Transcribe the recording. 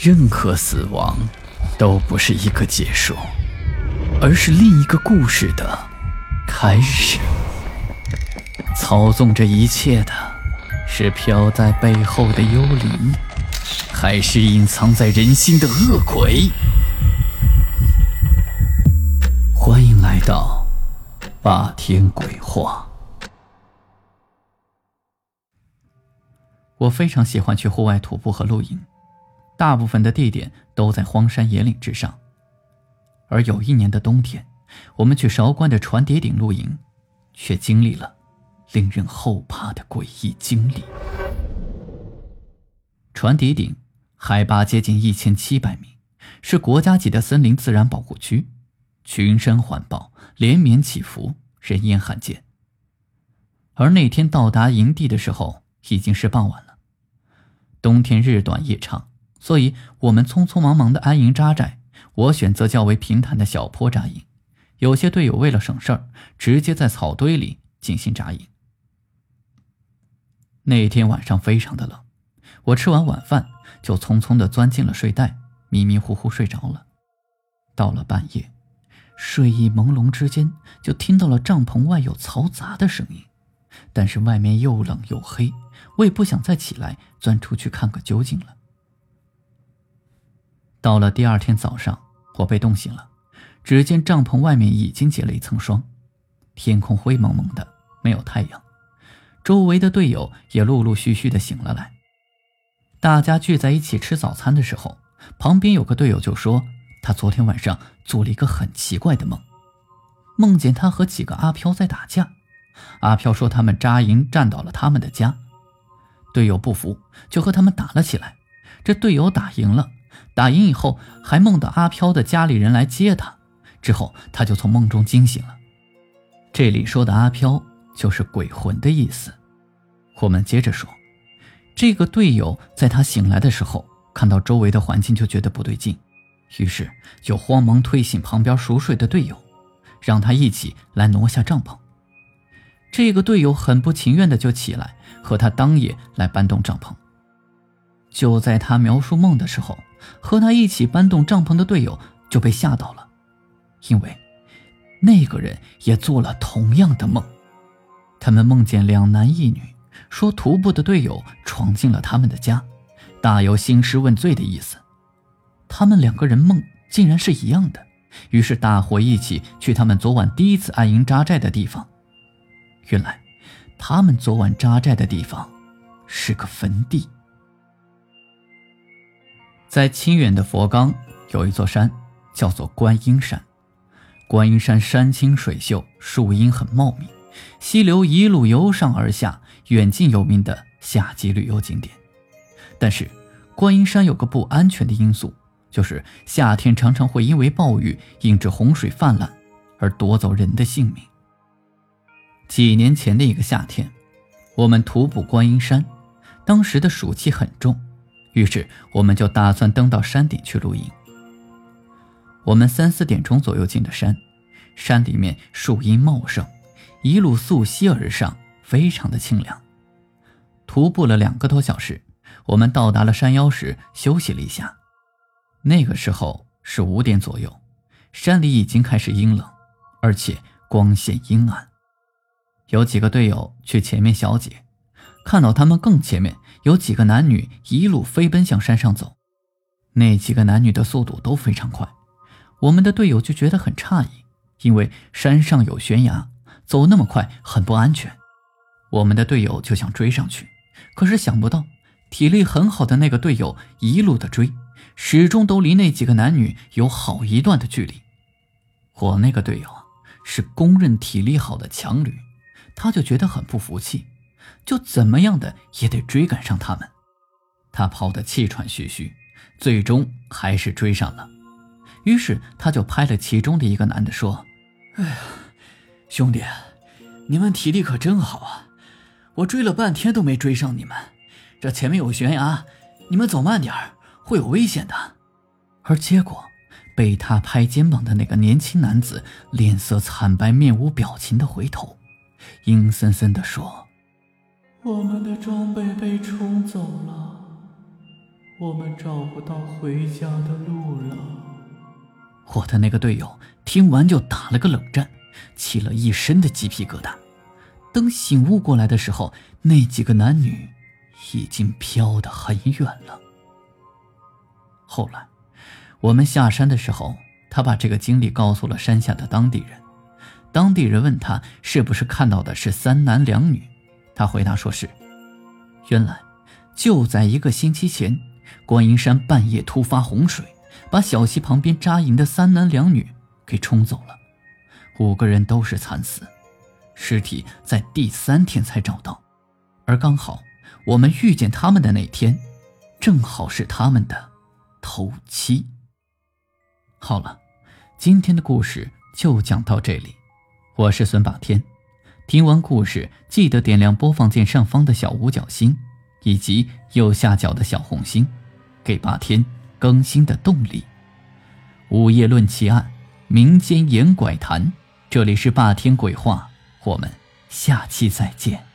任何死亡都不是一个结束，而是另一个故事的开始。操纵这一切的是飘在背后的幽灵，还是隐藏在人心的恶鬼？欢迎来到霸天鬼话。我非常喜欢去户外徒步和露营，大部分的地点都在荒山野岭之上。而有一年的冬天，我们去韶关的船叠顶露营，却经历了。令人后怕的诡异经历。船底顶海拔接近一千七百米，是国家级的森林自然保护区，群山环抱，连绵起伏，人烟罕见。而那天到达营地的时候，已经是傍晚了。冬天日短夜长，所以我们匆匆忙忙的安营扎寨。我选择较为平坦的小坡扎营，有些队友为了省事儿，直接在草堆里进行扎营。那天晚上非常的冷，我吃完晚饭就匆匆的钻进了睡袋，迷迷糊糊睡着了。到了半夜，睡意朦胧之间，就听到了帐篷外有嘈杂的声音，但是外面又冷又黑，我也不想再起来钻出去看个究竟了。到了第二天早上，我被冻醒了，只见帐篷外面已经结了一层霜，天空灰蒙蒙的，没有太阳。周围的队友也陆陆续续的醒了来。大家聚在一起吃早餐的时候，旁边有个队友就说：“他昨天晚上做了一个很奇怪的梦，梦见他和几个阿飘在打架。阿飘说他们扎营占到了他们的家，队友不服，就和他们打了起来。这队友打赢了，打赢以后还梦到阿飘的家里人来接他，之后他就从梦中惊醒了。这里说的阿飘就是鬼魂的意思。”我们接着说，这个队友在他醒来的时候，看到周围的环境就觉得不对劲，于是就慌忙推醒旁边熟睡的队友，让他一起来挪下帐篷。这个队友很不情愿的就起来和他当夜来搬动帐篷。就在他描述梦的时候，和他一起搬动帐篷的队友就被吓到了，因为那个人也做了同样的梦，他们梦见两男一女。说徒步的队友闯进了他们的家，大有兴师问罪的意思。他们两个人梦竟然是一样的，于是大伙一起去他们昨晚第一次安营扎寨的地方。原来，他们昨晚扎寨的地方是个坟地。在清远的佛冈有一座山，叫做观音山。观音山山清水秀，树荫很茂密，溪流一路由上而下。远近有名的夏季旅游景点，但是观音山有个不安全的因素，就是夏天常常会因为暴雨引致洪水泛滥，而夺走人的性命。几年前的一个夏天，我们徒步观音山，当时的暑气很重，于是我们就打算登到山顶去露营。我们三四点钟左右进的山，山里面树荫茂盛，一路溯溪而上。非常的清凉。徒步了两个多小时，我们到达了山腰时休息了一下。那个时候是五点左右，山里已经开始阴冷，而且光线阴暗。有几个队友去前面小解，看到他们更前面有几个男女一路飞奔向山上走。那几个男女的速度都非常快，我们的队友就觉得很诧异，因为山上有悬崖，走那么快很不安全。我们的队友就想追上去，可是想不到体力很好的那个队友一路的追，始终都离那几个男女有好一段的距离。我那个队友，是公认体力好的强旅，他就觉得很不服气，就怎么样的也得追赶上他们。他跑得气喘吁吁，最终还是追上了。于是他就拍了其中的一个男的说：“哎呀，兄弟，你们体力可真好啊！”我追了半天都没追上你们，这前面有悬崖，你们走慢点会有危险的。而结果，被他拍肩膀的那个年轻男子脸色惨白，面无表情的回头，阴森森的说：“我们的装备被冲走了，我们找不到回家的路了。我的那个队友听完就打了个冷战，起了一身的鸡皮疙瘩。等醒悟过来的时候，那几个男女已经飘得很远了。后来，我们下山的时候，他把这个经历告诉了山下的当地人。当地人问他是不是看到的是三男两女，他回答说是。原来，就在一个星期前，观音山半夜突发洪水，把小溪旁边扎营的三男两女给冲走了，五个人都是惨死。尸体在第三天才找到，而刚好我们遇见他们的那天，正好是他们的头七。好了，今天的故事就讲到这里，我是孙霸天。听完故事，记得点亮播放键上方的小五角星，以及右下角的小红心，给霸天更新的动力。午夜论奇案，民间言怪谈，这里是霸天鬼话。我们下期再见。